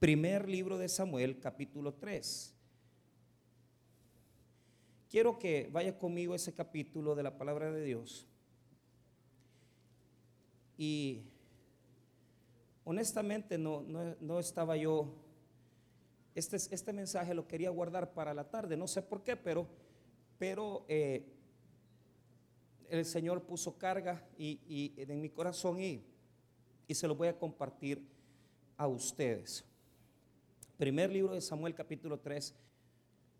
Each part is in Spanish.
Primer libro de Samuel, capítulo 3. Quiero que vaya conmigo ese capítulo de la palabra de Dios. Y honestamente no, no, estaba yo, este, este mensaje lo quería guardar para la tarde, no sé por qué, pero, pero eh, el Señor puso carga y, en mi corazón y, y se lo voy a compartir a ustedes. Primer libro de Samuel capítulo 3,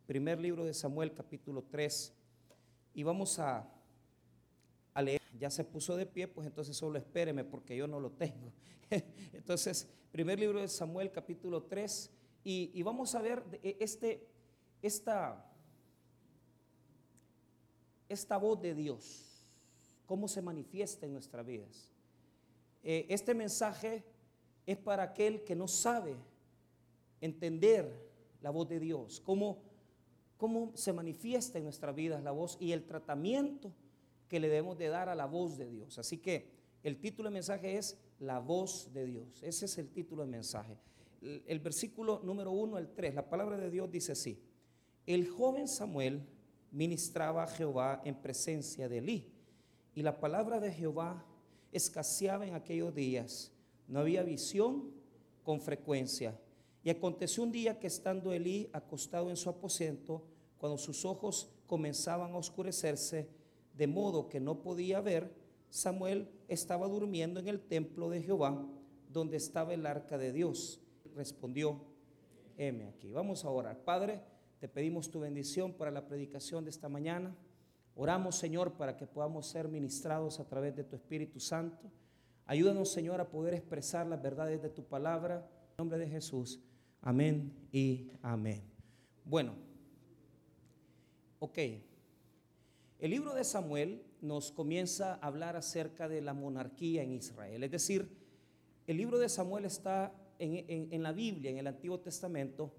primer libro de Samuel capítulo 3 y vamos a, leer, ya se puso de pie, pues entonces solo espéreme porque yo no lo tengo. Entonces, primer libro de Samuel capítulo 3 y, y vamos a ver e, este, esta, esta voz de Dios cómo se manifiesta en nuestras vidas. Eh, este mensaje es para aquel que no sabe entender la voz de Dios, cómo, cómo se manifiesta en nuestras vidas la voz y el tratamiento que le debemos de dar a la voz de Dios. Así que el título del mensaje es La voz de Dios. Ese es el título del mensaje. El, el versículo número 1 al 3, la palabra de Dios dice así. El joven Samuel ministraba a Jehová en presencia de Elí y la palabra de Jehová escaseaba en aquellos días. No había visión con frecuencia. Y aconteció un día que estando Elí acostado en su aposento, cuando sus ojos comenzaban a oscurecerse, de modo que no podía ver, Samuel estaba durmiendo en el templo de Jehová, donde estaba el arca de Dios. Respondió, heme aquí. Vamos a orar. Padre, te pedimos tu bendición para la predicación de esta mañana. Oramos, Señor, para que podamos ser ministrados a través de tu Espíritu Santo. Ayúdanos, Señor, a poder expresar las verdades de tu palabra. En nombre de Jesús. Amén y amén. Bueno, ok. El libro de Samuel nos comienza a hablar acerca de la monarquía en Israel. Es decir, el libro de Samuel está en, en la Biblia, en el Antiguo Testamento,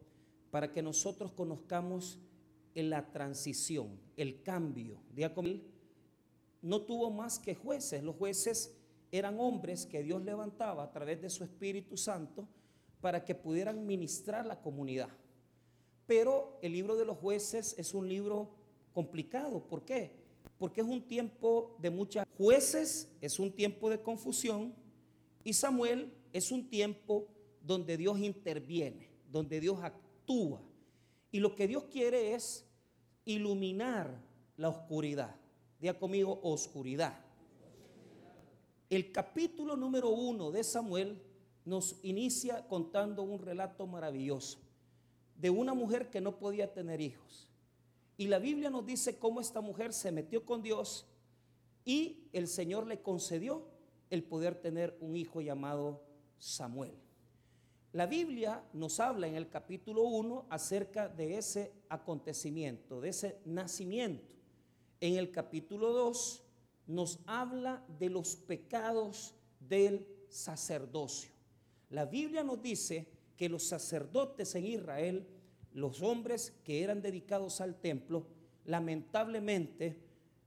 para que nosotros conozcamos en la transición, el cambio. no tuvo más que jueces. Los jueces eran hombres que Dios levantaba a través de su Espíritu Santo para que pudieran ministrar la comunidad. Pero el libro de los jueces es un libro complicado. ¿Por qué? Porque es un tiempo de muchas jueces, es un tiempo de confusión y Samuel es un tiempo donde Dios interviene, donde Dios actúa. Y lo que Dios quiere es iluminar la oscuridad. Diga conmigo, oscuridad. El capítulo número uno de Samuel nos inicia contando un relato maravilloso de una mujer que no podía tener hijos. Y la Biblia nos dice cómo esta mujer se metió con Dios y el Señor le concedió el poder tener un hijo llamado Samuel. La Biblia nos habla en el capítulo 1 acerca de ese acontecimiento, de ese nacimiento. En el capítulo 2 nos habla de los pecados del sacerdocio. La Biblia nos dice que los sacerdotes en Israel, los hombres que eran dedicados al templo, lamentablemente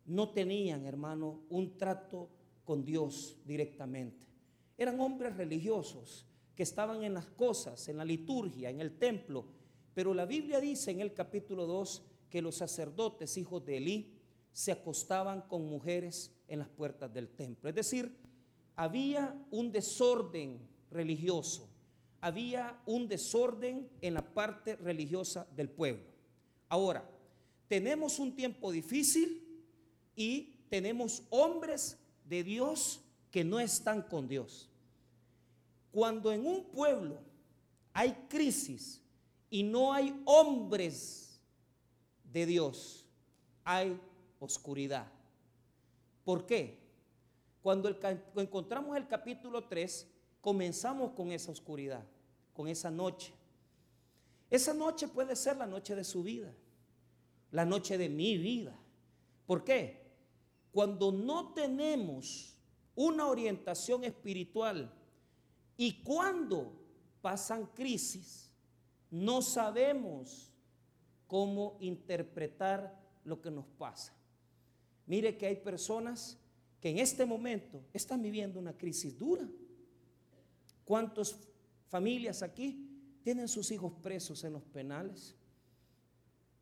no tenían, hermano, un trato con Dios directamente. Eran hombres religiosos que estaban en las cosas, en la liturgia, en el templo. Pero la Biblia dice en el capítulo 2 que los sacerdotes, hijos de Elí, se acostaban con mujeres en las puertas del templo. Es decir, había un desorden religioso, había un desorden en la parte religiosa del pueblo. Ahora, tenemos un tiempo difícil y tenemos hombres de Dios que no están con Dios. Cuando en un pueblo hay crisis y no hay hombres de Dios, hay oscuridad. ¿Por qué? Cuando encontramos el capítulo 3, comenzamos con esa oscuridad, con esa noche. Esa noche puede ser la noche de su vida, la noche de mi vida. ¿Por qué? Cuando no tenemos una orientación espiritual y cuando pasan crisis, no sabemos cómo interpretar lo que nos pasa. Mire que hay personas que en este momento están viviendo una crisis dura. ¿Cuántas familias aquí tienen sus hijos presos en los penales.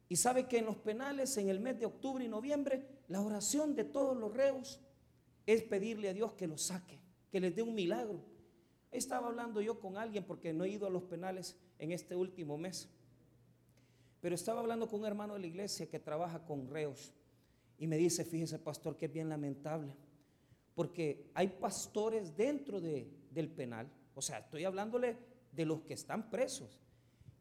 Y sabe que en los penales, en el mes de octubre y noviembre, la oración de todos los reos es pedirle a Dios que los saque, que les dé un milagro. Estaba hablando yo con alguien porque no he ido a los penales en este último mes. Pero estaba hablando con un hermano de la iglesia que trabaja con reos y me dice, fíjese pastor, que es bien lamentable, porque hay pastores dentro de, del penal, o sea, estoy hablándole de los que están presos,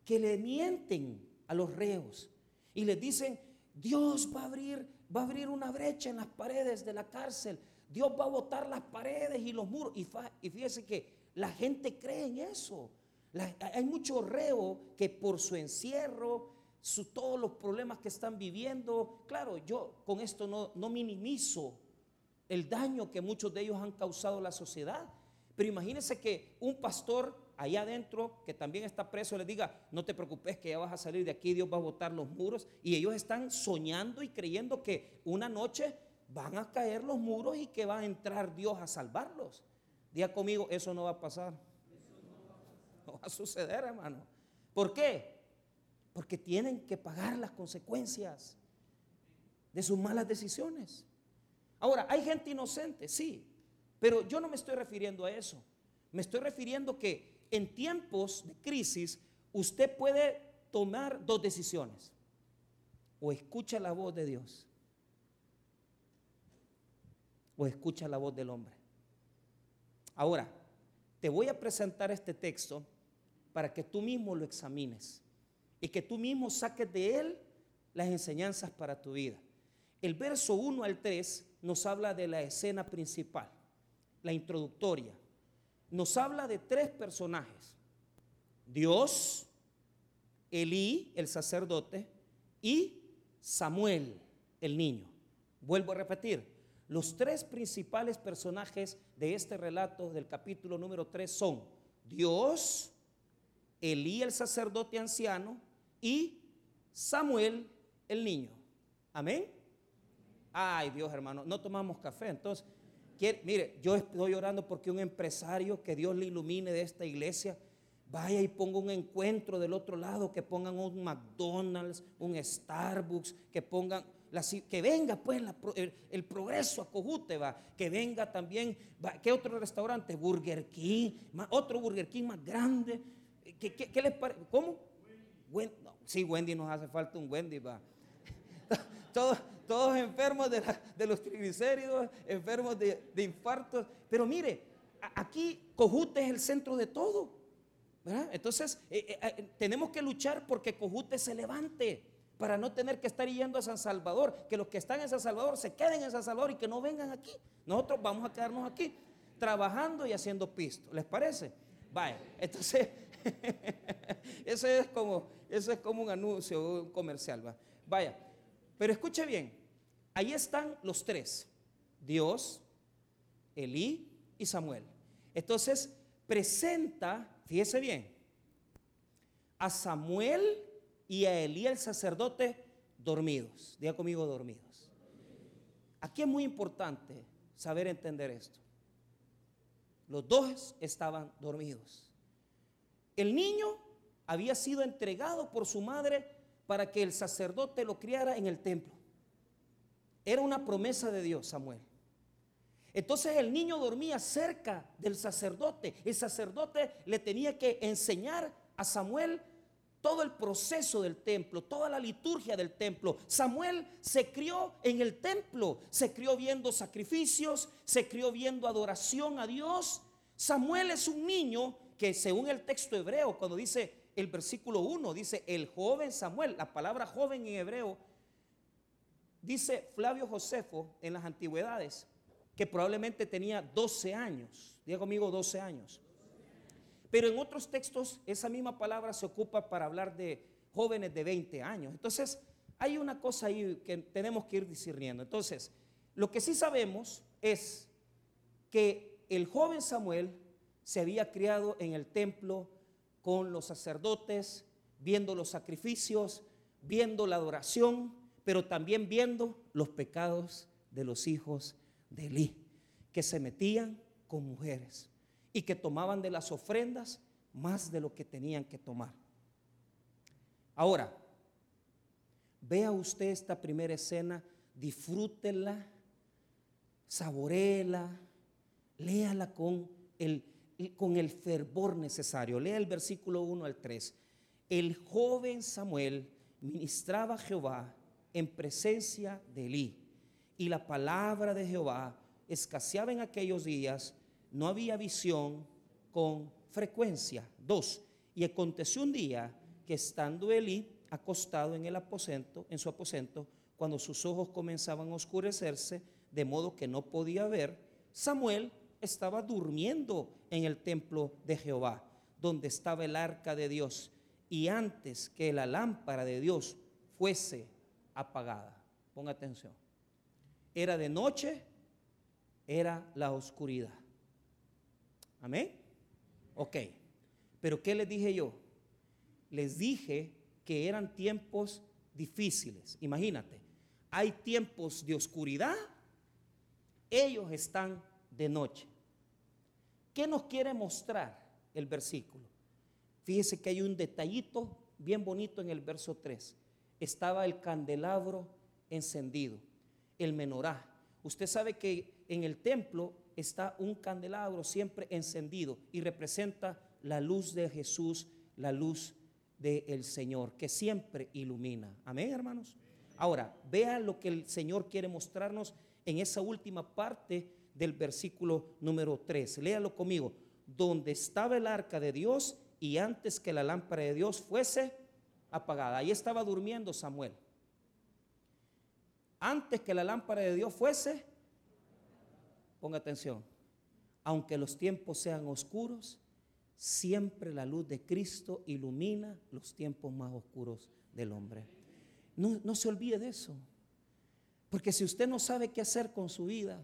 que le mienten a los reos y les dicen, Dios va a abrir, va a abrir una brecha en las paredes de la cárcel, Dios va a botar las paredes y los muros. Y, y fíjese que la gente cree en eso. hay mucho reo que por su encierro, todos los problemas que están viviendo. Claro, yo con esto no minimizo el daño que muchos de ellos han causado a la sociedad. Pero imagínense que un pastor allá adentro, que también está preso, le diga, no te preocupes que ya vas a salir de aquí, Dios va a botar los muros. Y ellos están soñando y creyendo que una noche van a caer los muros y que va a entrar Dios a salvarlos. Diga conmigo, eso no va a pasar. No va a suceder, hermano. ¿Por qué? Porque tienen que pagar las consecuencias de sus malas decisiones. Ahora, hay gente inocente, sí, pero yo no me estoy refiriendo a eso. Me estoy refiriendo que en tiempos de crisis usted puede tomar dos decisiones. O escucha la voz de Dios o escucha la voz del hombre. Ahora, te voy a presentar este texto para que tú mismo lo examines y que tú mismo saques de él las enseñanzas para tu vida. El verso 1 al 3 nos habla de la escena principal, la introductoria. Nos habla de tres personajes. Dios, Elí, el sacerdote, y Samuel, el niño. Vuelvo a repetir, los tres principales personajes de este relato del capítulo número 3 son Dios, Elí, el sacerdote anciano, y Samuel el niño. Amén. Ay Dios hermano, no tomamos café. Entonces, mire, yo estoy orando porque un empresario que Dios le ilumine de esta iglesia vaya y ponga un encuentro del otro lado, que pongan un McDonald's, un Starbucks, que pongan, que venga pues el, progreso a Cojute, va, que venga también, ¿qué otro restaurante? Burger King, otro Burger King más grande. ¿Qué, les parece? ¿Cómo? sí, Wendy nos hace falta un Wendy, va. todos enfermos de, los triglicéridos, enfermos de, infartos. Pero mire, aquí Cojute es el centro de todo. Entonces, eh, eh, eh, tenemos que luchar porque Cojute se levante para no tener que estar yendo a San Salvador, que los que están en San Salvador se queden en San Salvador y que no vengan aquí. Nosotros vamos a quedarnos aquí trabajando y haciendo pisto. ¿Les parece? Vaya, entonces eso es como, eso es como un anuncio, un comercial, ¿va? Vaya, pero escuche bien, ahí están los tres, Dios, Elí y Samuel. Entonces presenta, fíjese bien, a Samuel y a Elí el sacerdote dormidos. Diga conmigo dormidos. Aquí es muy importante saber entender esto. Los dos estaban dormidos. El niño había sido entregado por su madre para que el sacerdote lo criara en el templo. Era una promesa de Dios, Samuel. Entonces el niño dormía cerca del sacerdote. El sacerdote le tenía que enseñar a Samuel todo el proceso del templo, toda la liturgia del templo. Samuel se crió en el templo, se crió viendo sacrificios, se crió viendo adoración a Dios. Samuel es un niño que según el texto hebreo, cuando dice el versículo 1, dice el joven Samuel, la palabra joven en hebreo, dice Flavio Josefo en las antigüedades, que probablemente tenía 12 años. Diga conmigo 12 años. Pero en otros textos esa misma palabra se ocupa para hablar de jóvenes de 20 años. Entonces, hay una cosa ahí que tenemos que ir discerniendo. Entonces, lo que sí sabemos es que el joven Samuel se había criado en el templo con los sacerdotes, viendo los sacrificios, viendo la adoración, pero también viendo los pecados de los hijos de Elí, que se metían con mujeres y que tomaban de las ofrendas más de lo que tenían que tomar. Ahora, vea usted esta primera escena, disfrútela, saboreela, léala con el, con el fervor necesario. Lea el versículo 1 al 3. El joven Samuel ministraba a Jehová en presencia de Elí, y la palabra de Jehová escaseaba en aquellos días, no había visión con frecuencia. Dos, y aconteció un día que estando Elí acostado en el aposento, en su aposento, cuando sus ojos comenzaban a oscurecerse, de modo que no podía ver, Samuel estaba durmiendo en el templo de Jehová, donde estaba el arca de Dios, y antes que la lámpara de Dios fuese apagada. Ponga atención. Era de noche, era la oscuridad. Amén. Ok, pero ¿qué les dije yo? Les dije que eran tiempos difíciles. Imagínate, hay tiempos de oscuridad, ellos están de noche. ¿Qué nos quiere mostrar el versículo? Fíjese que hay un detallito bien bonito en el verso 3. Estaba el candelabro encendido, el menorá. Usted sabe que en el templo está un candelabro siempre encendido y representa la luz de Jesús, la luz del Señor, que siempre ilumina. Amén, hermanos. Ahora, vea lo que el Señor quiere mostrarnos en esa última parte del versículo número 3. Léalo conmigo. Donde estaba el arca de Dios y antes que la lámpara de Dios fuese apagada. Ahí estaba durmiendo Samuel. Antes que la lámpara de Dios fuese Ponga atención. Aunque los tiempos sean oscuros, siempre la luz de Cristo ilumina los tiempos más oscuros del hombre. No, no, se olvide de eso. Porque si usted no sabe qué hacer con su vida,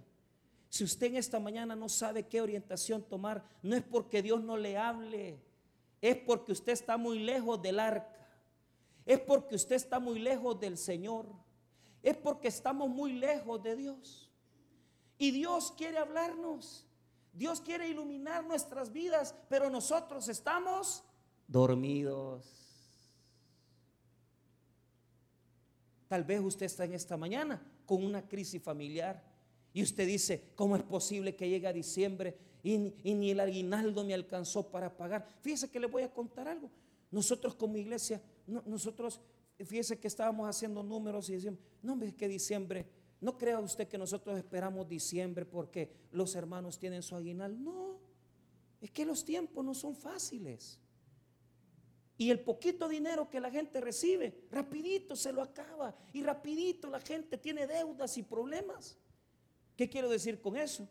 si usted en esta mañana no sabe qué orientación tomar, no es porque Dios no le hable, es porque usted está muy lejos del arca, es porque usted está muy lejos del Señor, es porque estamos muy lejos de Dios. Y Dios quiere hablarnos. Dios quiere iluminar nuestras vidas, pero nosotros estamos dormidos. Tal vez usted está en esta mañana con una crisis familiar y usted dice, ¿cómo es posible que llegue a diciembre y, ni el aguinaldo me alcanzó para pagar? Fíjese que le voy a contar algo. Nosotros como iglesia, nosotros, fíjese que estábamos haciendo números y decíamos, no, es que diciembre no crea usted que nosotros esperamos diciembre porque los hermanos tienen su aguinal. No, es que los tiempos no son fáciles. Y el poquito dinero que la gente recibe, rapidito se lo acaba. Y rapidito la gente tiene deudas y problemas. ¿Qué quiero decir con eso?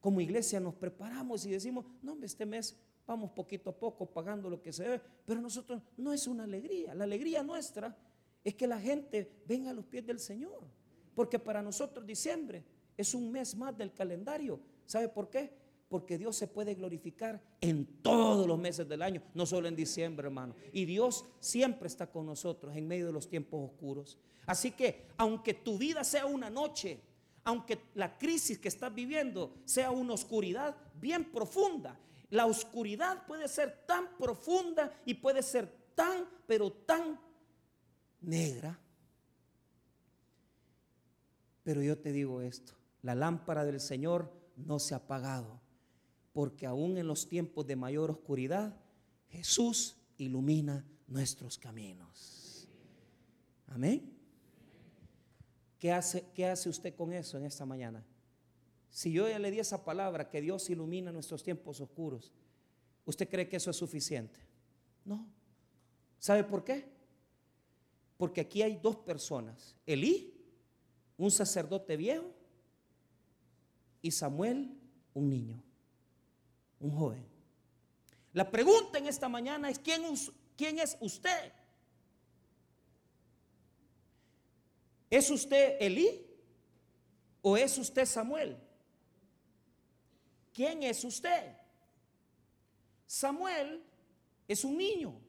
Como iglesia nos preparamos y decimos, no, este mes vamos poquito a poco pagando lo que se debe. Pero nosotros no es una alegría. La alegría nuestra es que la gente venga a los pies del Señor. Porque para nosotros diciembre es un mes más del calendario. ¿Sabe por qué? Porque Dios se puede glorificar en todos los meses del año, no solo en diciembre, hermano. Y Dios siempre está con nosotros en medio de los tiempos oscuros. Así que, aunque tu vida sea una noche, aunque la crisis que estás viviendo sea una oscuridad bien profunda, la oscuridad puede ser tan profunda y puede ser tan, pero tan negra pero yo te digo esto, la lámpara del Señor no se ha apagado, porque aún en los tiempos de mayor oscuridad, Jesús ilumina nuestros caminos. Amén. ¿Qué hace, ¿Qué hace usted con eso en esta mañana? Si yo ya le di esa palabra, que Dios ilumina nuestros tiempos oscuros, ¿usted cree que eso es suficiente? No. ¿Sabe por qué? Porque aquí hay dos personas, Elí un sacerdote viejo y Samuel un niño, un joven. La pregunta en esta mañana es, ¿quién, quién es usted? ¿Es usted Elí o es usted Samuel? ¿Quién es usted? Samuel es un niño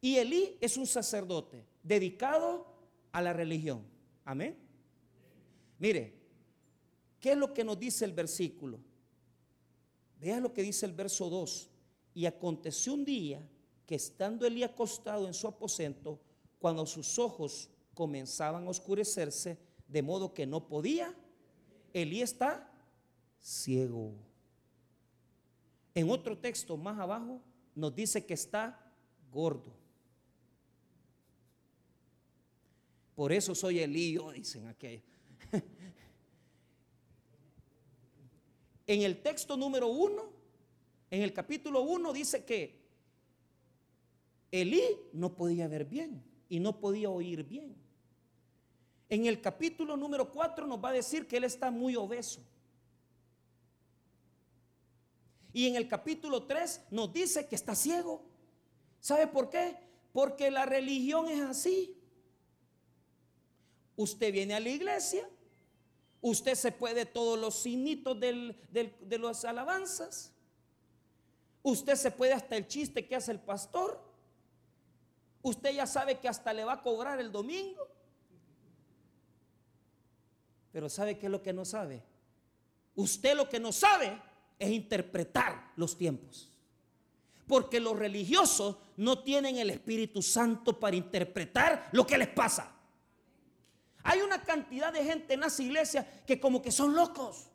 y Elí es un sacerdote dedicado a la religión. Amén. Mire, ¿qué es lo que nos dice el versículo? Vea lo que dice el verso 2. Y aconteció un día que estando Elí acostado en su aposento, cuando sus ojos comenzaban a oscurecerse, de modo que no podía, Elí está ciego. En otro texto más abajo nos dice que está gordo. Por eso soy Elío, dicen aquellos. en el texto número uno, en el capítulo uno dice que Elí no podía ver bien y no podía oír bien. En el capítulo número 4 nos va a decir que él está muy obeso. Y en el capítulo 3 nos dice que está ciego. ¿Sabe por qué? Porque la religión es así. Usted viene a la iglesia, usted se puede todos los signitos de las alabanzas, usted se puede hasta el chiste que hace el pastor, usted ya sabe que hasta le va a cobrar el domingo. Pero ¿sabe qué es lo que no sabe? Usted lo que no sabe es interpretar los tiempos. Porque los religiosos no tienen el Espíritu Santo para interpretar lo que les pasa. Hay una cantidad de gente en las iglesias que como que son locos.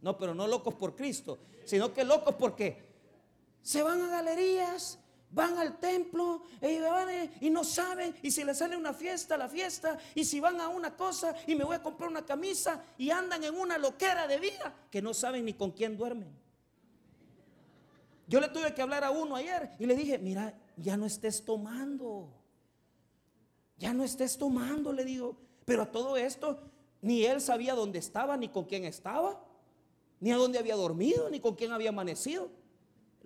No, pero no locos por Cristo, sino que locos porque se van a galerías, van al templo y, no saben, y si les sale una fiesta, la fiesta, y si van a una cosa y me voy a comprar una camisa y andan en una loquera de vida que no saben ni con quién duermen. Yo le tuve que hablar a uno ayer y le dije, mira, ya no estés tomando. Ya no estés tomando, le digo. Pero a todo esto, ni él sabía dónde estaba, ni con quién estaba, ni a dónde había dormido, ni con quién había amanecido.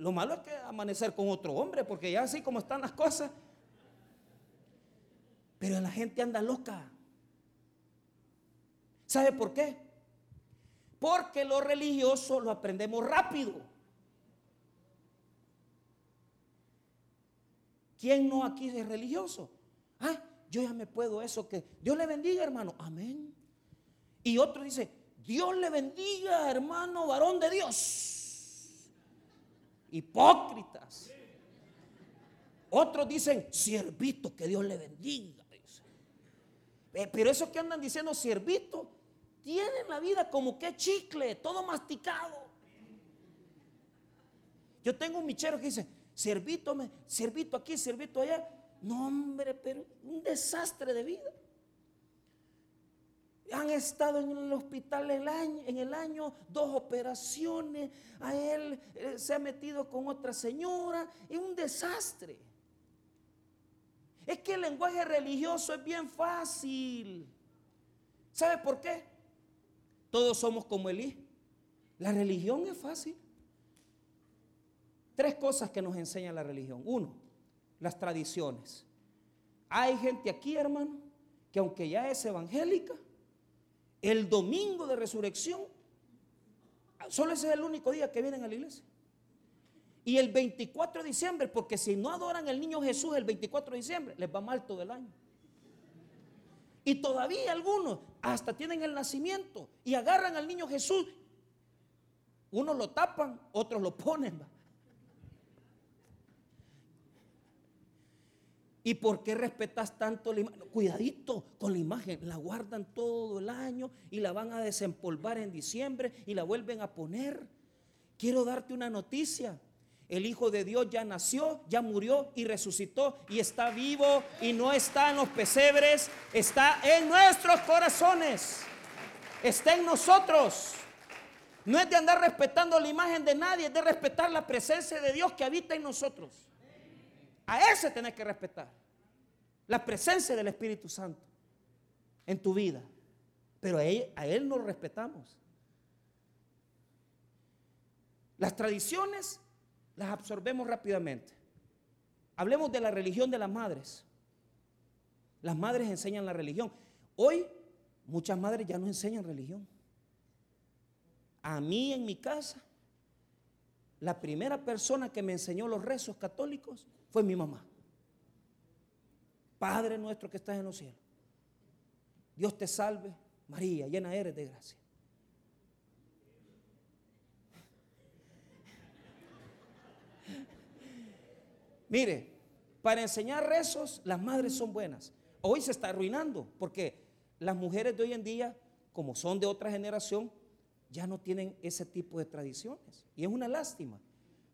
Lo malo es que amanecer con otro hombre, porque ya así como están las cosas. Pero la gente anda loca. ¿Sabe por qué? Porque lo religioso lo aprendemos rápido. ¿Quién no aquí es religioso? Ah, yo ya me puedo eso que Dios le bendiga, hermano. Amén. Y otro dice, Dios le bendiga, hermano, varón de Dios. Hipócritas. Otros dicen, siervito, que Dios le bendiga. Eh, pero esos que andan diciendo siervito, tienen la vida como que chicle, todo masticado. Yo tengo un michero que dice, siervito, siervito aquí, siervito allá. No, hombre, pero un desastre de vida. Estado en el hospital en el año dos operaciones. A él eh, se ha metido con otra señora. Es un desastre. Es que el lenguaje religioso es bien fácil. ¿Sabe por qué? Todos somos como Elí. La religión es fácil. Tres cosas que nos enseña la religión. Uno, las tradiciones. Hay gente aquí, hermano, que aunque ya es evangélica, el domingo de resurrección, solo ese es el único día que vienen a la iglesia. Y el 24 de diciembre, porque si no adoran al niño Jesús el 24 de diciembre, les va mal todo el año. Y todavía algunos hasta tienen el nacimiento y agarran al niño Jesús. Unos lo tapan, otros lo ponen. ¿Y por qué respetas tanto la imagen? Cuidadito con la imagen. La guardan todo el año y la van a desempolvar en diciembre y la vuelven a poner. Quiero darte una noticia. El Hijo de Dios ya nació, ya murió y resucitó y está vivo y no está en los pesebres, está en nuestros corazones. Está en nosotros. No es de andar respetando la imagen de nadie, es de respetar la presencia de Dios que habita en nosotros. A ese tenés que respetar. La presencia del Espíritu Santo en tu vida. Pero a él, no lo respetamos. Las tradiciones las absorbemos rápidamente. Hablemos de la religión de las madres. Las madres enseñan la religión. Hoy muchas madres ya no enseñan religión. A mí en mi casa, la primera persona que me enseñó los rezos católicos fue mi mamá. Padre nuestro que estás en los cielos. Dios te salve, María, llena eres de gracia. Mire, para enseñar rezos, las madres son buenas. Hoy se está arruinando porque las mujeres de hoy en día, como son de otra generación, ya no tienen ese tipo de tradiciones. Y es una lástima,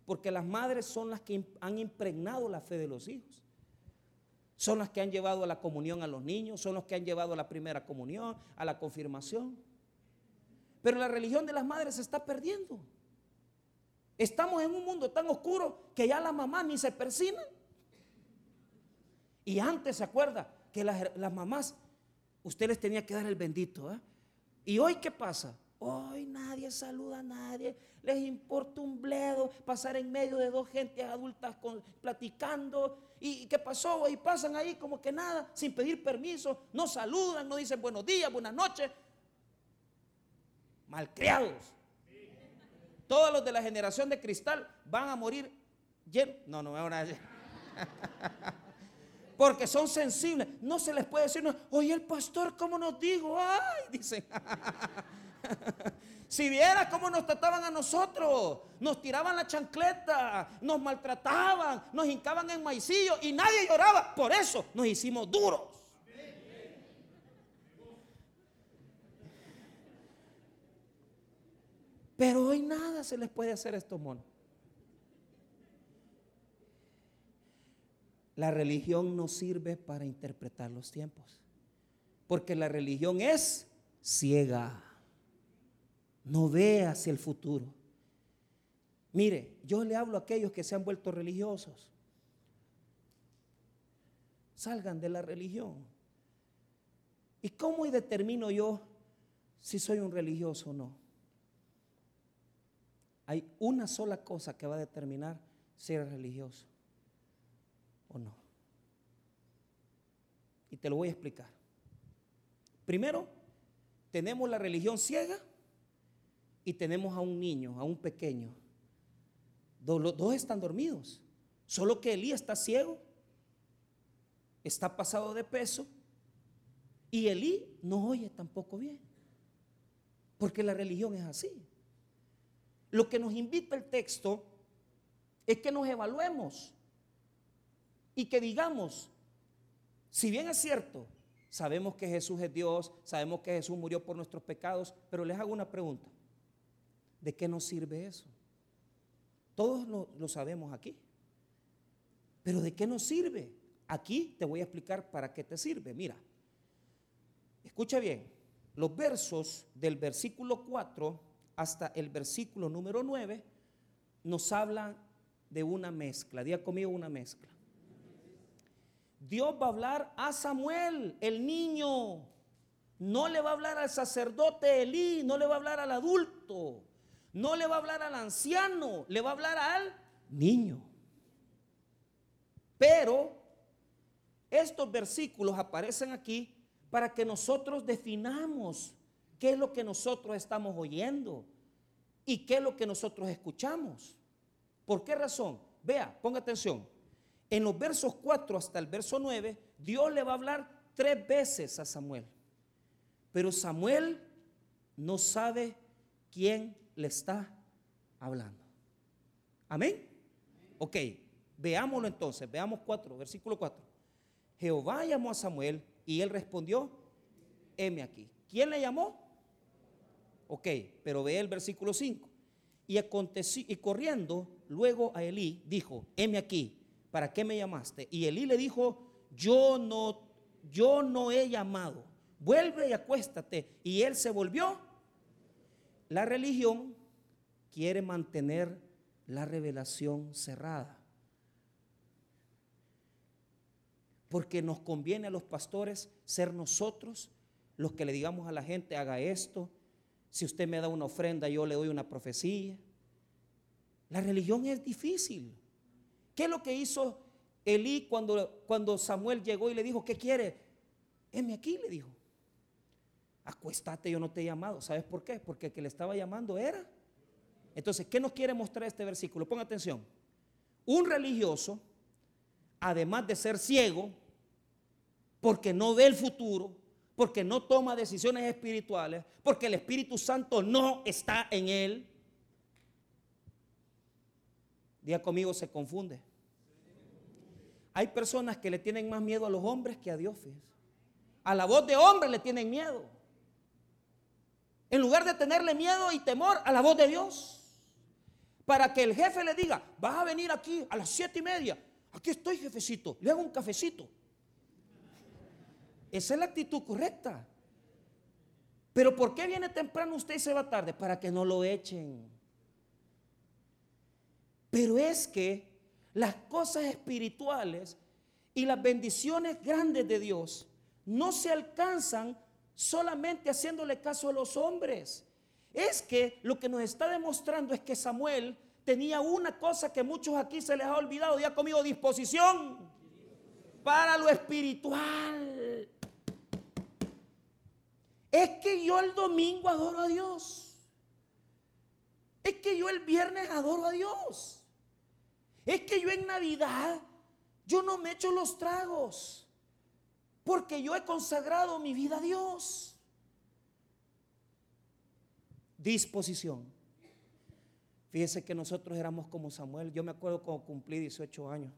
porque las madres son las que han impregnado la fe de los hijos. Son las que han llevado a la comunión a los niños, son los que han llevado a la primera comunión, a la confirmación. Pero la religión de las madres se está perdiendo. Estamos en un mundo tan oscuro que ya las mamás ni se persinan. Y antes se acuerda que las, mamás, usted les tenía que dar el bendito. ¿eh? ¿Y hoy qué pasa? Hoy nadie saluda a nadie, les importa un bledo pasar en medio de dos gentes adultas platicando. ¿Y qué pasó? Y pasan ahí como que nada, sin pedir permiso, no saludan, no dicen buenos días, buenas noches. Malcriados. Todos los de la generación de cristal van a morir llenos. No, no me van a decir. Porque son sensibles. No se les puede decir, oye, el pastor, ¿cómo nos dijo? Ay, dicen. si viera cómo nos trataban a nosotros, nos tiraban la chancleta, nos maltrataban, nos hincaban en maicillo y nadie lloraba. Por eso nos hicimos duros. Pero hoy nada se les puede hacer a estos monos. La religión no sirve para interpretar los tiempos. Porque la religión es ciega. No ve hacia el futuro. Mire, yo le hablo a aquellos que se han vuelto religiosos. Salgan de la religión. ¿Y cómo determino yo si soy un religioso o no? Hay una sola cosa que va a determinar si eres religioso o no. Y te lo voy a explicar. Primero, tenemos la religión ciega y tenemos a un niño, a un pequeño. Los dos están dormidos. Solo que Elí está ciego, está pasado de peso y Elí no oye tampoco bien. Porque la religión es así. Lo que nos invita el texto es que nos evaluemos y que digamos, si bien es cierto, sabemos que Jesús es Dios, sabemos que Jesús murió por nuestros pecados, pero les hago una pregunta. ¿De qué nos sirve eso? Todos lo, lo sabemos aquí. Pero ¿de qué nos sirve? Aquí te voy a explicar para qué te sirve. Mira, escucha bien, los versos del versículo 4 hasta el versículo número 9 nos habla de una mezcla. Día conmigo una mezcla. Dios va a hablar a Samuel, el niño. No le va a hablar al sacerdote Elí, no le va a hablar al adulto, no le va a hablar al anciano, le va a hablar al niño. Pero estos versículos aparecen aquí para que nosotros definamos qué es lo que nosotros estamos oyendo y qué es lo que nosotros escuchamos. ¿Por qué razón? Vea, ponga atención. En los versos 4 hasta el verso 9, Dios le va a hablar tres veces a Samuel. Pero Samuel no sabe quién le está hablando. Amén. Ok, veámoslo entonces. Veamos 4, versículo 4. Jehová llamó a Samuel y él respondió, heme aquí. ¿Quién le llamó? Ok, pero ve el versículo 5. Y aconteció, y corriendo luego a Elí, dijo, heme aquí, ¿para qué me llamaste? Y Elí le dijo, yo no, yo no he llamado, vuelve y acuéstate. Y él se volvió. La religión quiere mantener la revelación cerrada. Porque nos conviene a los pastores ser nosotros los que le digamos a la gente, haga esto, si usted me da una ofrenda, yo le doy una profecía. La religión es difícil. ¿Qué es lo que hizo Elí cuando, cuando Samuel llegó y le dijo, ¿qué quiere? Heme aquí, le dijo. Acuéstate, yo no te he llamado. ¿Sabes por qué? Porque el que le estaba llamando era. Entonces, ¿qué nos quiere mostrar este versículo? Ponga atención. Un religioso, además de ser ciego, porque no ve el futuro, porque no toma decisiones espirituales, porque el Espíritu Santo no está en él. Día conmigo se confunde. Hay personas que le tienen más miedo a los hombres que a Dios. A la voz de hombre le tienen miedo. En lugar de tenerle miedo y temor a la voz de Dios. Para que el jefe le diga, vas a venir aquí a las siete y media. Aquí estoy, jefecito. Le hago un cafecito. Esa es la actitud correcta. Pero ¿por qué viene temprano usted y se va tarde? Para que no lo echen. Pero es que las cosas espirituales y las bendiciones grandes de Dios no se alcanzan solamente haciéndole caso a los hombres. Es que lo que nos está demostrando es que Samuel tenía una cosa que muchos aquí se les ha olvidado, ya conmigo disposición para lo espiritual. Es que yo el domingo adoro a Dios. Es que yo el viernes adoro a Dios. Es que yo en Navidad yo no me echo los tragos porque yo he consagrado mi vida a Dios. Disposición. Fíjese que nosotros éramos como Samuel. Yo me acuerdo cuando cumplí 18 años.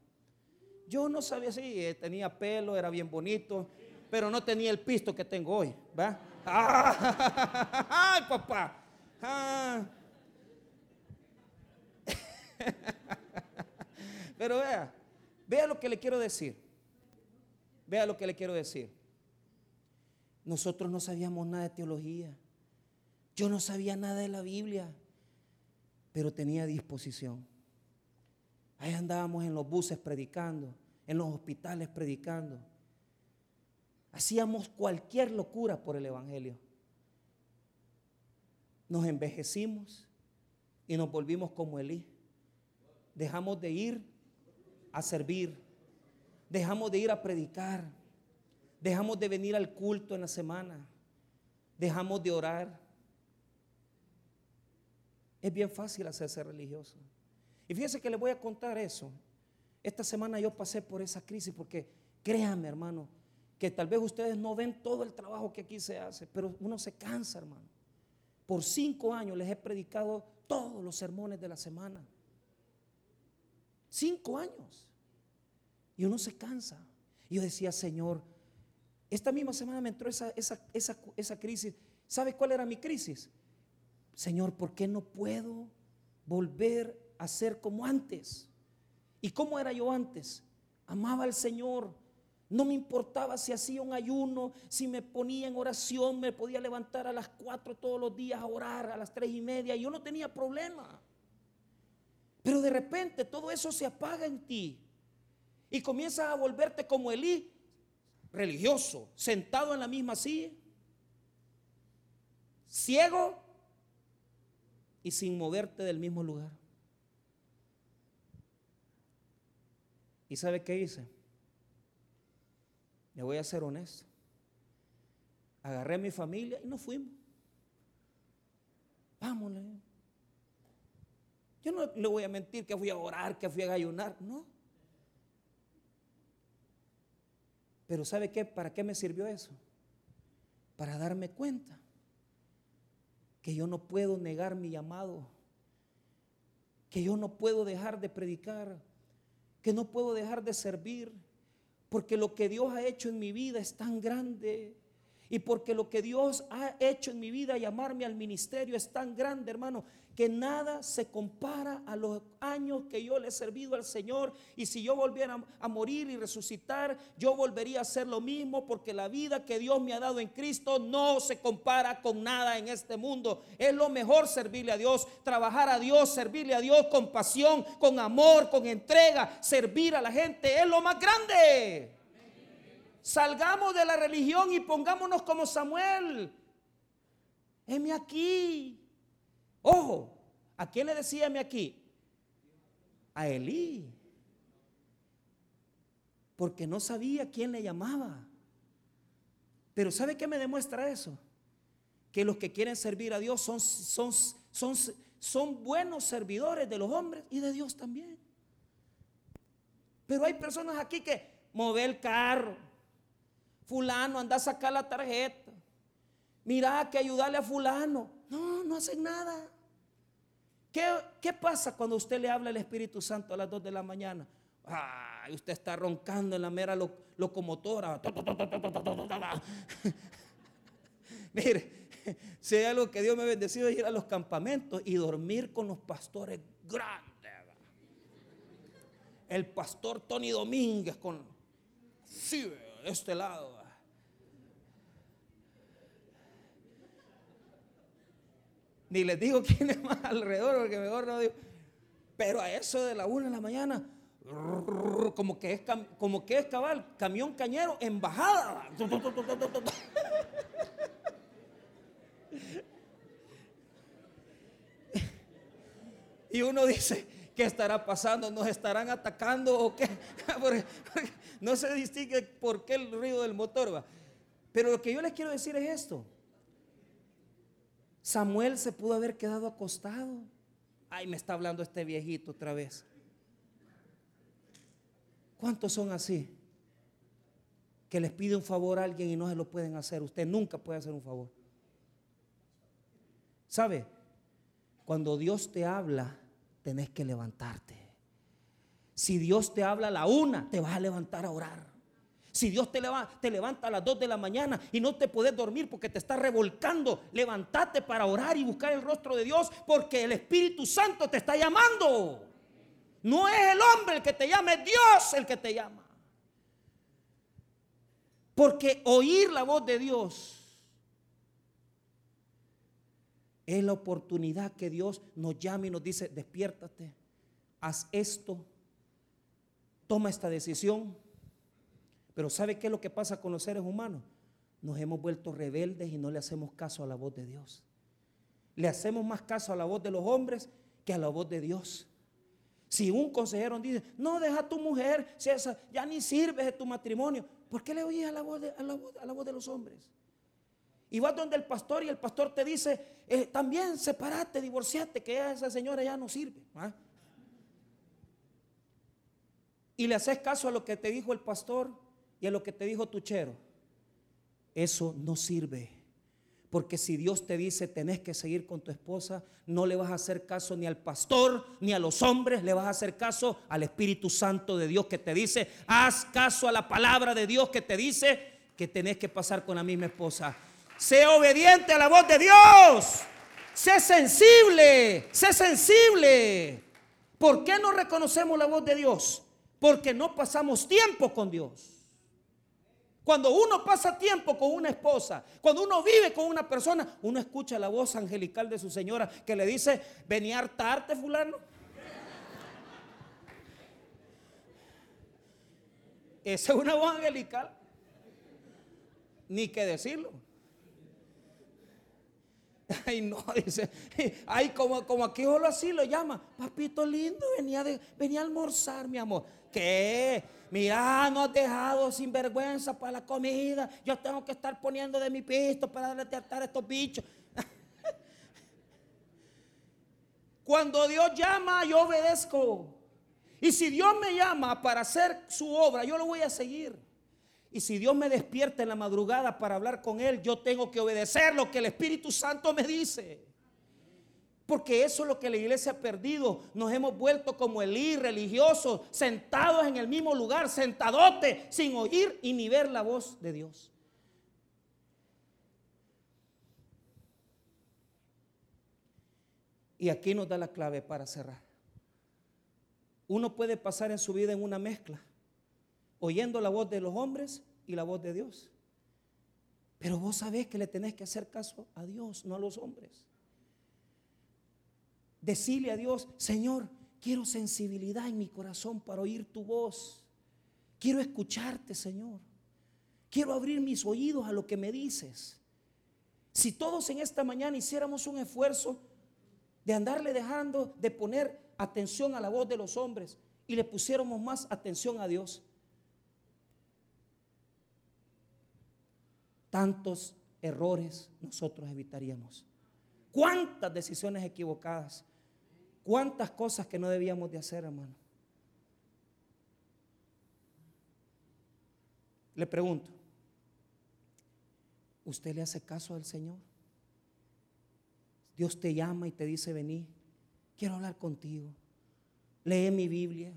Yo no sabía si eh, tenía pelo, era bien bonito, pero no tenía el pisto que tengo hoy. ¿va? ¡Ay, papá! Ah. Pero vea, vea lo que le quiero decir. Vea lo que le quiero decir. Nosotros no sabíamos nada de teología. Yo no sabía nada de la Biblia, pero tenía disposición. Ahí andábamos en los buses predicando, en los hospitales predicando. Hacíamos cualquier locura por el Evangelio. Nos envejecimos y nos volvimos como Elí. Dejamos de ir a servir Dejamos de ir a predicar. Dejamos de venir al culto en la semana. Dejamos de orar. Es bien fácil hacerse religioso. Y fíjese que le voy a contar eso. Esta semana yo pasé por esa crisis porque créanme, hermano, que tal vez ustedes no ven todo el trabajo que aquí se hace, pero uno se cansa, hermano. Por cinco años les he predicado todos los sermones de la semana. Cinco años. Y uno se cansa. Y yo decía, Señor, esta misma semana me entró esa, esa, crisis. ¿Sabe cuál era mi crisis? Señor, ¿por qué no puedo volver a ser como antes? ¿Y cómo era yo antes? Amaba al Señor. No me importaba si hacía un ayuno, si me ponía en oración, me podía levantar a las cuatro todos los días a orar, a las tres y media. Yo no tenía problema. Pero de repente todo eso se apaga en ti. Y comienzas a volverte como Elí, religioso, sentado en la misma silla, ciego y sin moverte del mismo lugar. ¿Y sabe qué hice? Le voy a ser honesto. Agarré a mi familia y nos fuimos. Vámonos. Yo no le voy a mentir que fui a orar, que fui a ayunar. No. Pero ¿sabe qué? ¿Para qué me sirvió eso? Para darme cuenta que yo no puedo negar mi llamado, que yo no puedo dejar de predicar, que no puedo dejar de servir, porque lo que Dios ha hecho en mi vida es tan grande. Y porque lo que Dios ha hecho en mi vida, llamarme al ministerio, es tan grande, hermano, que nada se compara a los años que yo le he servido al Señor. Y si yo volviera a morir y resucitar, yo volvería a hacer lo mismo porque la vida que Dios me ha dado en Cristo no se compara con nada en este mundo. Es lo mejor servirle a Dios, trabajar a Dios, servirle a Dios con pasión, con amor, con entrega, servir a la gente. Es lo más grande. Salgamos de la religión y pongámonos como Samuel. Heme aquí. Ojo, ¿a quién le decía aquí? A Elí. Porque no sabía quién le llamaba. Pero ¿sabe qué me demuestra eso? Que los que quieren servir a Dios son, son, son, son buenos servidores de los hombres y de Dios también. Pero hay personas aquí que mueve el carro. Fulano, anda a sacar la tarjeta. Mira que ayudarle a fulano. No, no hacen nada. ¿Qué, ¿Qué, pasa cuando usted le habla al Espíritu Santo a las 2 de la mañana? Ay, usted está roncando en la mera locomotora. Mire, si hay algo que Dios me ha bendecido es ir a los campamentos y dormir con los pastores grandes. El pastor Tony Domínguez con sí, este lado. Ni les digo quién es más alrededor, porque mejor no digo. Pero a eso de la una de la mañana, como que es, como que es cabal, camión cañero en bajada. Y uno dice, ¿qué estará pasando? ¿Nos estarán atacando o qué? no se distingue por qué el ruido del motor va. Pero lo que yo les quiero decir es esto. Samuel se pudo haber quedado acostado. Ay, me está hablando este viejito otra vez. ¿Cuántos son así? Que les pide un favor a alguien y no se lo pueden hacer. Usted nunca puede hacer un favor. ¿Sabe? Cuando Dios te habla, tenés que levantarte. Si Dios te habla a la una, te vas a levantar a orar. Si Dios te, levanta a las 2 de la mañana y no te puedes dormir porque te está revolcando, levántate para orar y buscar el rostro de Dios porque el Espíritu Santo te está llamando. No es el hombre el que te llama, es Dios el que te llama. Porque oír la voz de Dios es la oportunidad que Dios nos llama y nos dice, despiértate, haz esto, toma esta decisión. Pero ¿sabe qué es lo que pasa con los seres humanos? Nos hemos vuelto rebeldes y no le hacemos caso a la voz de Dios. Le hacemos más caso a la voz de los hombres que a la voz de Dios. Si un consejero dice, no deja a tu mujer, ya ni sirve de tu matrimonio, ¿por qué le oyes a la voz de, a la voz, a la voz de los hombres? Y vas donde el pastor y el pastor te dice, eh, también separate, divorciate, que esa señora ya no sirve. ¿ah? Y le haces caso a lo que te dijo el pastor y a lo que te dijo tu chero, eso no sirve. Porque si Dios te dice tenés que seguir con tu esposa, no le vas a hacer caso ni al pastor ni a los hombres, le vas a hacer caso al Espíritu Santo de Dios que te dice, haz caso a la palabra de Dios que te dice que tenés que pasar con la misma esposa. Sé obediente a la voz de Dios. Sé sensible, sé sensible. ¿Por qué no reconocemos la voz de Dios? Porque no pasamos tiempo con Dios. Cuando uno pasa tiempo con una esposa, cuando uno vive con una persona, uno escucha la voz angelical de su señora que le dice, venía a hartarte fulano. Esa es una voz angelical. Ni que decirlo. Ay, no, dice, ay, como, como aquí solo así lo llama. Papito lindo, venía, de, venía a almorzar, mi amor. ¿Qué? Mira, no has dejado sin vergüenza para la comida. Yo tengo que estar poniendo de mi pisto para darle a estos bichos. Cuando Dios llama, yo obedezco. Y si Dios me llama para hacer su obra, yo lo voy a seguir. Y si Dios me despierta en la madrugada para hablar con Él, yo tengo que obedecer lo que el Espíritu Santo me dice. Porque eso es lo que la iglesia ha perdido. Nos hemos vuelto como el religiosos, sentados en el mismo lugar, sentadote, sin oír y ni ver la voz de Dios. Y aquí nos da la clave para cerrar. Uno puede pasar en su vida en una mezcla, oyendo la voz de los hombres y la voz de Dios. Pero vos sabés que le tenés que hacer caso a Dios, no a los hombres. Decirle a Dios, Señor, quiero sensibilidad en mi corazón para oír tu voz. Quiero escucharte, Señor. Quiero abrir mis oídos a lo que me dices. Si todos en esta mañana hiciéramos un esfuerzo de andarle dejando de poner atención a la voz de los hombres y le pusiéramos más atención a Dios, tantos errores nosotros evitaríamos. ¿Cuántas decisiones equivocadas ¿Cuántas cosas que no debíamos de hacer, hermano? Le pregunto, ¿usted le hace caso al Señor? Dios te llama y te dice, vení, quiero hablar contigo. Lee mi Biblia.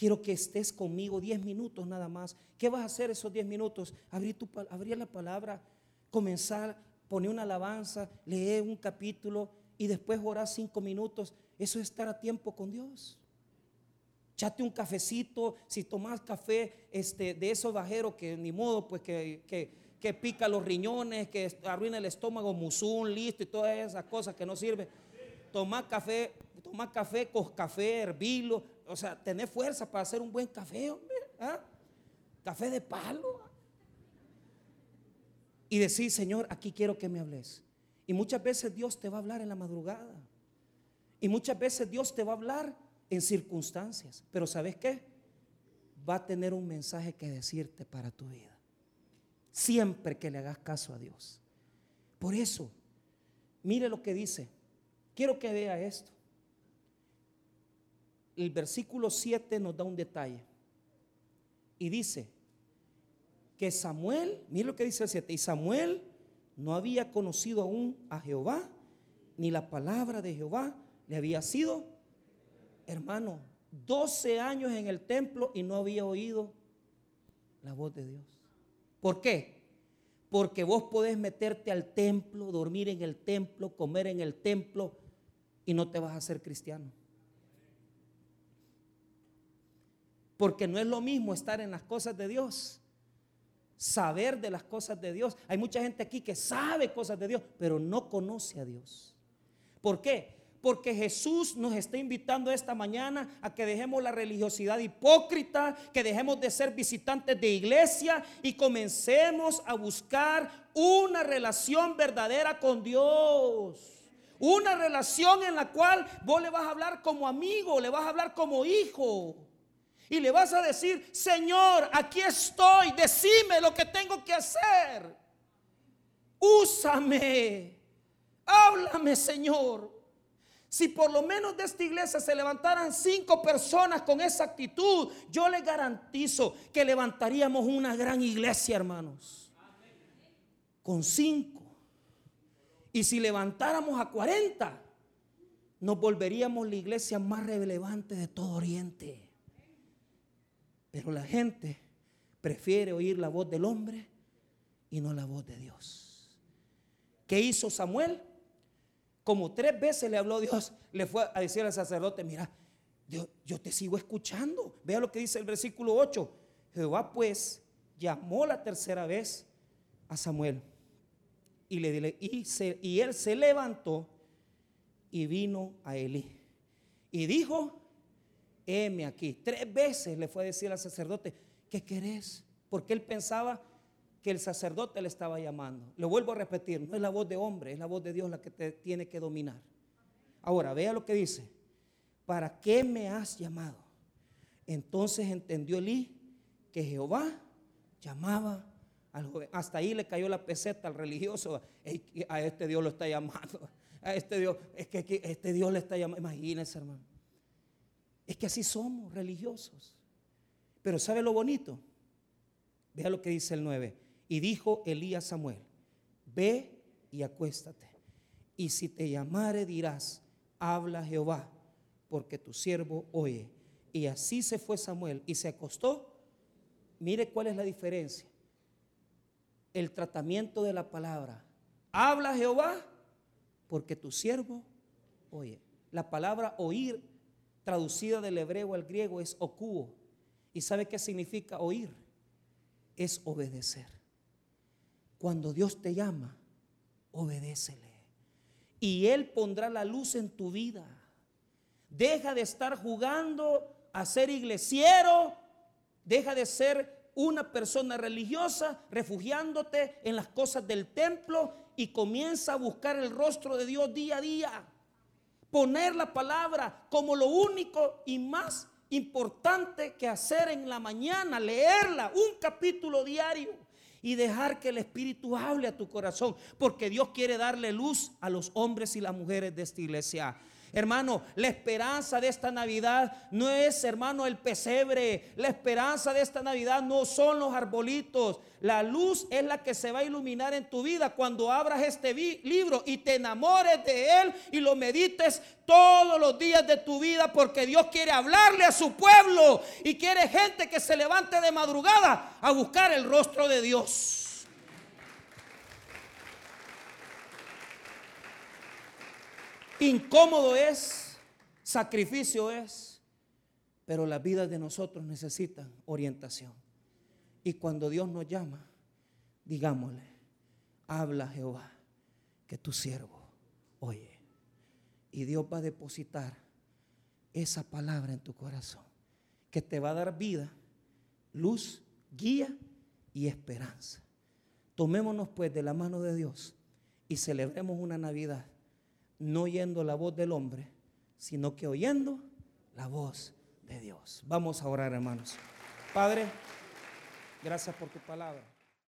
Quiero que estés conmigo 10 minutos nada más. ¿Qué vas a hacer esos 10 minutos? Abrir, tu, abrir la palabra, comenzar, poner una alabanza, leer un capítulo y después orar 5 minutos. Eso es estar a tiempo con Dios. Chate un cafecito, si tomas café este, de esos bajeros que ni modo, pues que, que, pica los riñones, que arruina el estómago, musún, listo y todas esas cosas que no sirven. Toma café, toma café, café, hervilo, o sea, tener fuerza para hacer un buen café, hombre. ¿ah? Café de palo. Y decir, Señor, aquí quiero que me hables. Y muchas veces Dios te va a hablar en la madrugada. Y muchas veces Dios te va a hablar en circunstancias. Pero ¿sabes qué? Va a tener un mensaje que decirte para tu vida. Siempre que le hagas caso a Dios. Por eso, mire lo que dice. Quiero que vea esto el versículo 7 nos da un detalle. Y dice que Samuel, mire lo que dice el 7, y Samuel no había conocido aún a Jehová, ni la palabra de Jehová le había sido, hermano, 12 años en el templo y no había oído la voz de Dios. ¿Por qué? Porque vos podés meterte al templo, dormir en el templo, comer en el templo y no te vas a hacer cristiano. Porque no es lo mismo estar en las cosas de Dios, saber de las cosas de Dios. Hay mucha gente aquí que sabe cosas de Dios, pero no conoce a Dios. ¿Por qué? Porque Jesús nos está invitando esta mañana a que dejemos la religiosidad hipócrita, que dejemos de ser visitantes de iglesia y comencemos a buscar una relación verdadera con Dios. Una relación en la cual vos le vas a hablar como amigo, le vas a hablar como hijo y le vas a decir, Señor, aquí estoy, decime lo que tengo que hacer. Úsame, háblame, Señor. Si por lo menos de esta iglesia se levantaran cinco personas con esa actitud, yo le garantizo que levantaríamos una gran iglesia, hermanos. Con cinco. Y si levantáramos a cuarenta, nos volveríamos la iglesia más relevante de todo Oriente. Pero la gente prefiere oír la voz del hombre y no la voz de Dios. ¿Qué hizo Samuel? Como tres veces le habló Dios, le fue a decir al sacerdote, mira, yo te sigo escuchando. Vea lo que dice el versículo 8. Jehová pues llamó la tercera vez a Samuel y, y él se levantó y vino a Elí. Y dijo, heme aquí. Tres veces le fue a decir al sacerdote, ¿qué querés? Porque él pensaba que el sacerdote le estaba llamando. Lo vuelvo a repetir, no es la voz de hombre, es la voz de Dios la que te tiene que dominar. Ahora, vea lo que dice. ¿Para qué me has llamado? Entonces entendió Elí que Jehová llamaba al joven. Hasta ahí le cayó la peseta al religioso. A este Dios lo está llamando. A este Dios, es que este Dios le está llamando. Imagínense, hermano. Es que así somos religiosos. Pero ¿sabe lo bonito? Vea lo que dice el 9. Y dijo Elías Samuel, ve y acuéstate. Y si te llamare dirás, habla Jehová, porque tu siervo oye. Y así se fue Samuel y se acostó. Mire cuál es la diferencia. El tratamiento de la palabra. Habla Jehová, porque tu siervo oye. La palabra oír traducida del hebreo al griego es okuo. ¿Y sabe qué significa oír? Es obedecer. Cuando Dios te llama, obedécele. Y Él pondrá la luz en tu vida. Deja de estar jugando a ser iglesiero. Deja de ser una persona religiosa, refugiándote en las cosas del templo y comienza a buscar el rostro de Dios día a día poner la palabra como lo único y más importante que hacer en la mañana, leerla, un capítulo diario y dejar que el Espíritu hable a tu corazón, porque Dios quiere darle luz a los hombres y las mujeres de esta iglesia. Hermano, la esperanza de esta Navidad no es, hermano, el pesebre. La esperanza de esta Navidad no son los arbolitos. La luz es la que se va a iluminar en tu vida cuando abras este libro y te enamores de él y lo medites todos los días de tu vida porque Dios quiere hablarle a su pueblo y quiere gente que se levante de madrugada a buscar el rostro de Dios. Incómodo es, sacrificio es, pero las vidas de nosotros necesitan orientación. Y cuando Dios nos llama, digámosle, habla Jehová, que tu siervo oye. Y Dios va a depositar esa palabra en tu corazón, que te va a dar vida, luz, guía y esperanza. Tomémonos pues de la mano de Dios y celebremos una Navidad no oyendo la voz del hombre, sino que oyendo la voz de Dios. Vamos a orar, hermanos. Padre, gracias por tu palabra.